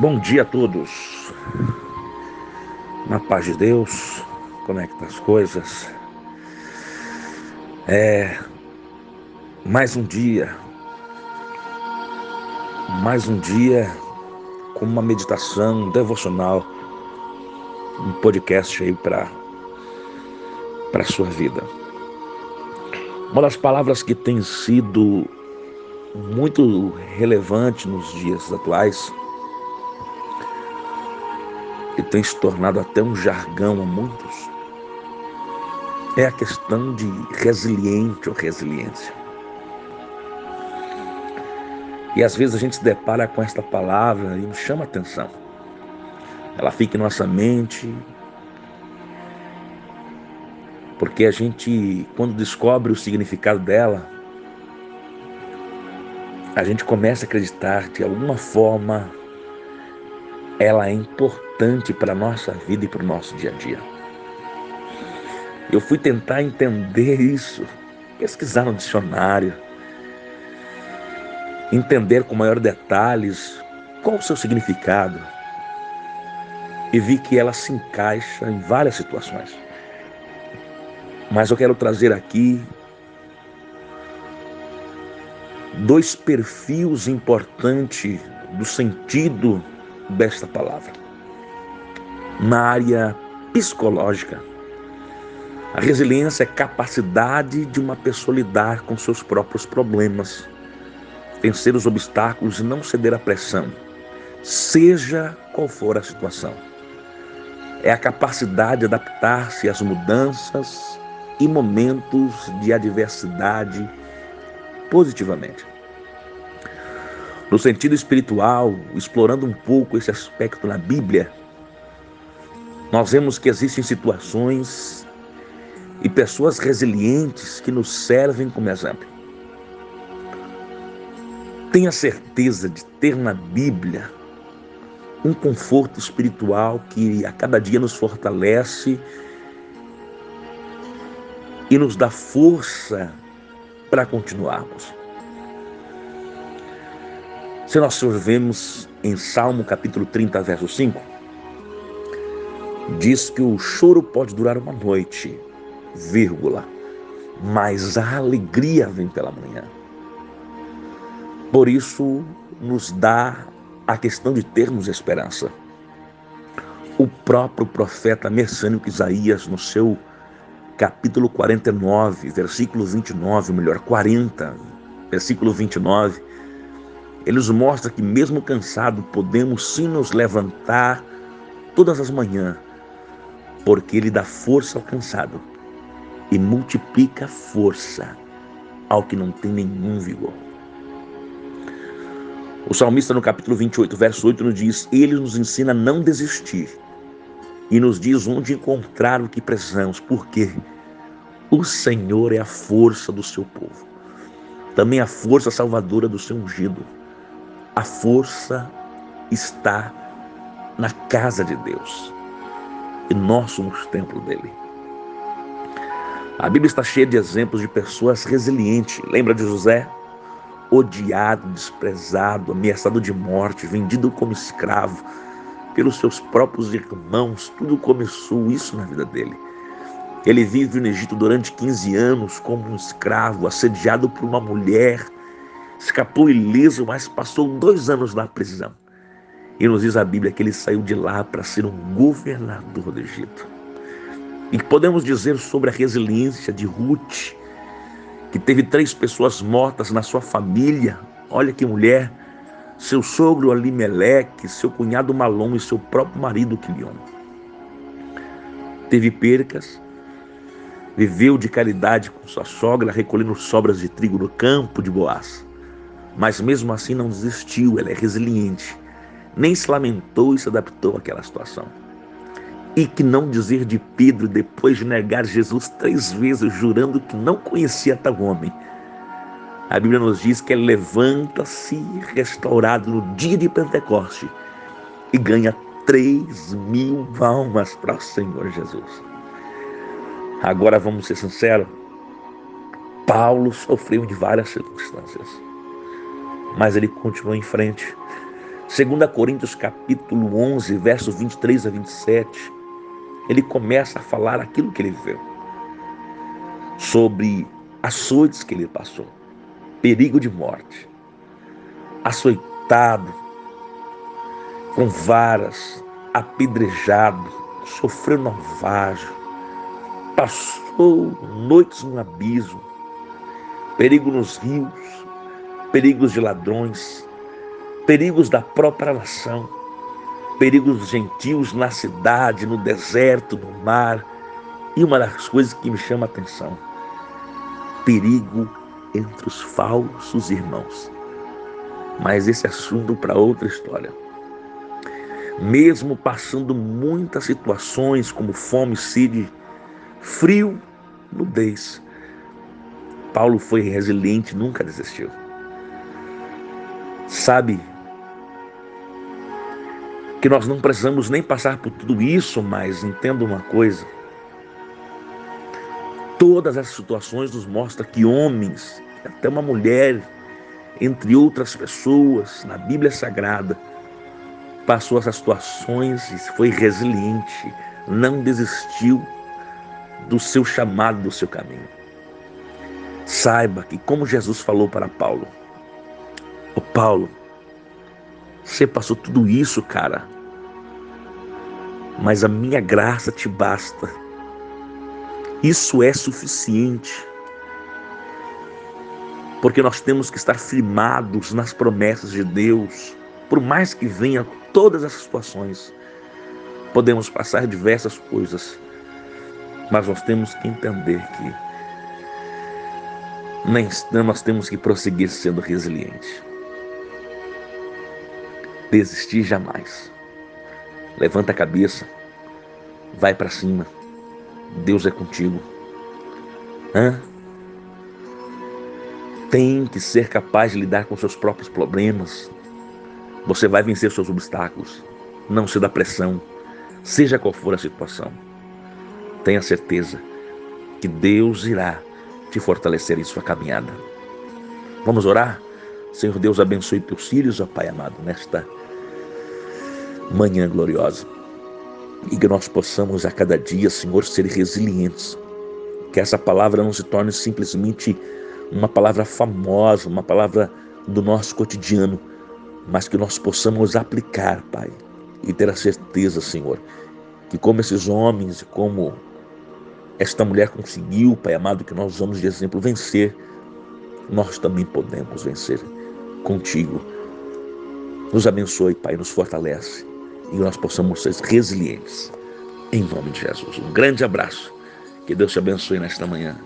Bom dia a todos. Na paz de Deus, como é que tá as coisas? É mais um dia. Mais um dia com uma meditação devocional, um podcast aí para para sua vida. Uma das palavras que tem sido muito relevante nos dias atuais tem se tornado até um jargão a muitos, é a questão de resiliente ou resiliência. E às vezes a gente se depara com esta palavra e nos chama atenção. Ela fica em nossa mente, porque a gente, quando descobre o significado dela, a gente começa a acreditar de alguma forma ela é importante para a nossa vida e para o nosso dia a dia. Eu fui tentar entender isso, pesquisar no dicionário, entender com maior detalhes qual o seu significado e vi que ela se encaixa em várias situações. Mas eu quero trazer aqui dois perfis importantes do sentido desta palavra. Na área psicológica, a resiliência é capacidade de uma pessoa lidar com seus próprios problemas, vencer os obstáculos e não ceder à pressão, seja qual for a situação. É a capacidade de adaptar-se às mudanças e momentos de adversidade positivamente. No sentido espiritual, explorando um pouco esse aspecto na Bíblia, nós vemos que existem situações e pessoas resilientes que nos servem como exemplo. Tenha certeza de ter na Bíblia um conforto espiritual que a cada dia nos fortalece e nos dá força para continuarmos. Se nós vemos em Salmo capítulo 30, verso 5, diz que o choro pode durar uma noite, vírgula, mas a alegria vem pela manhã. Por isso, nos dá a questão de termos esperança. O próprio profeta messiânico Isaías, no seu capítulo 49, versículo 29, melhor, 40, versículo 29, ele nos mostra que, mesmo cansado, podemos sim nos levantar todas as manhãs, porque Ele dá força ao cansado e multiplica força ao que não tem nenhum vigor. O salmista, no capítulo 28, verso 8, nos diz: Ele nos ensina a não desistir e nos diz onde encontrar o que precisamos, porque o Senhor é a força do seu povo, também a força salvadora do seu ungido. A força está na casa de Deus. E nós somos templo dele. A Bíblia está cheia de exemplos de pessoas resilientes. Lembra de José? Odiado, desprezado, ameaçado de morte, vendido como escravo pelos seus próprios irmãos. Tudo começou isso na vida dele. Ele vive no Egito durante 15 anos como um escravo, assediado por uma mulher escapou ileso, mas passou dois anos na prisão. E nos diz a Bíblia que ele saiu de lá para ser um governador do Egito. E podemos dizer sobre a resiliência de Ruth, que teve três pessoas mortas na sua família. Olha que mulher! Seu sogro Alimeleque, seu cunhado Malom e seu próprio marido Quilion. Teve percas, viveu de caridade com sua sogra, recolhendo sobras de trigo no campo de Boaz. Mas mesmo assim não desistiu, ela é resiliente. Nem se lamentou e se adaptou àquela situação. E que não dizer de Pedro depois de negar Jesus três vezes, jurando que não conhecia tal homem. A Bíblia nos diz que ele levanta-se restaurado no dia de Pentecoste e ganha três mil almas para o Senhor Jesus. Agora vamos ser sinceros. Paulo sofreu de várias circunstâncias mas ele continuou em frente. 2 Coríntios capítulo 11, versos 23 a 27, ele começa a falar aquilo que ele viu. Sobre açoites que ele passou, perigo de morte, açoitado, com varas, apedrejado, sofreu naufrágio, passou noites no abismo, perigo nos rios, perigos de ladrões, perigos da própria nação, perigos gentios na cidade, no deserto, no mar. E uma das coisas que me chama a atenção, perigo entre os falsos irmãos. Mas esse assunto para outra história. Mesmo passando muitas situações como fome, sede, frio, nudez, Paulo foi resiliente, nunca desistiu. Sabe que nós não precisamos nem passar por tudo isso, mas entenda uma coisa: todas essas situações nos mostram que homens, até uma mulher, entre outras pessoas, na Bíblia Sagrada, passou essas situações e foi resiliente, não desistiu do seu chamado, do seu caminho. Saiba que, como Jesus falou para Paulo, o Paulo, você passou tudo isso, cara, mas a minha graça te basta isso é suficiente. Porque nós temos que estar firmados nas promessas de Deus, por mais que venha todas as situações. Podemos passar diversas coisas, mas nós temos que entender que nós temos que prosseguir sendo resilientes. Desistir jamais. Levanta a cabeça, vai para cima. Deus é contigo. Hã? Tem que ser capaz de lidar com seus próprios problemas. Você vai vencer seus obstáculos. Não se dá pressão, seja qual for a situação. Tenha certeza que Deus irá te fortalecer em sua caminhada. Vamos orar? Senhor Deus, abençoe teus filhos, ó Pai amado, nesta manhã gloriosa e que nós possamos a cada dia, Senhor, ser resilientes. Que essa palavra não se torne simplesmente uma palavra famosa, uma palavra do nosso cotidiano, mas que nós possamos aplicar, Pai, e ter a certeza, Senhor, que como esses homens e como esta mulher conseguiu, Pai amado, que nós vamos de exemplo vencer, nós também podemos vencer contigo. Nos abençoe, Pai, nos fortalece e nós possamos ser resilientes. Em nome de Jesus. Um grande abraço. Que Deus te abençoe nesta manhã.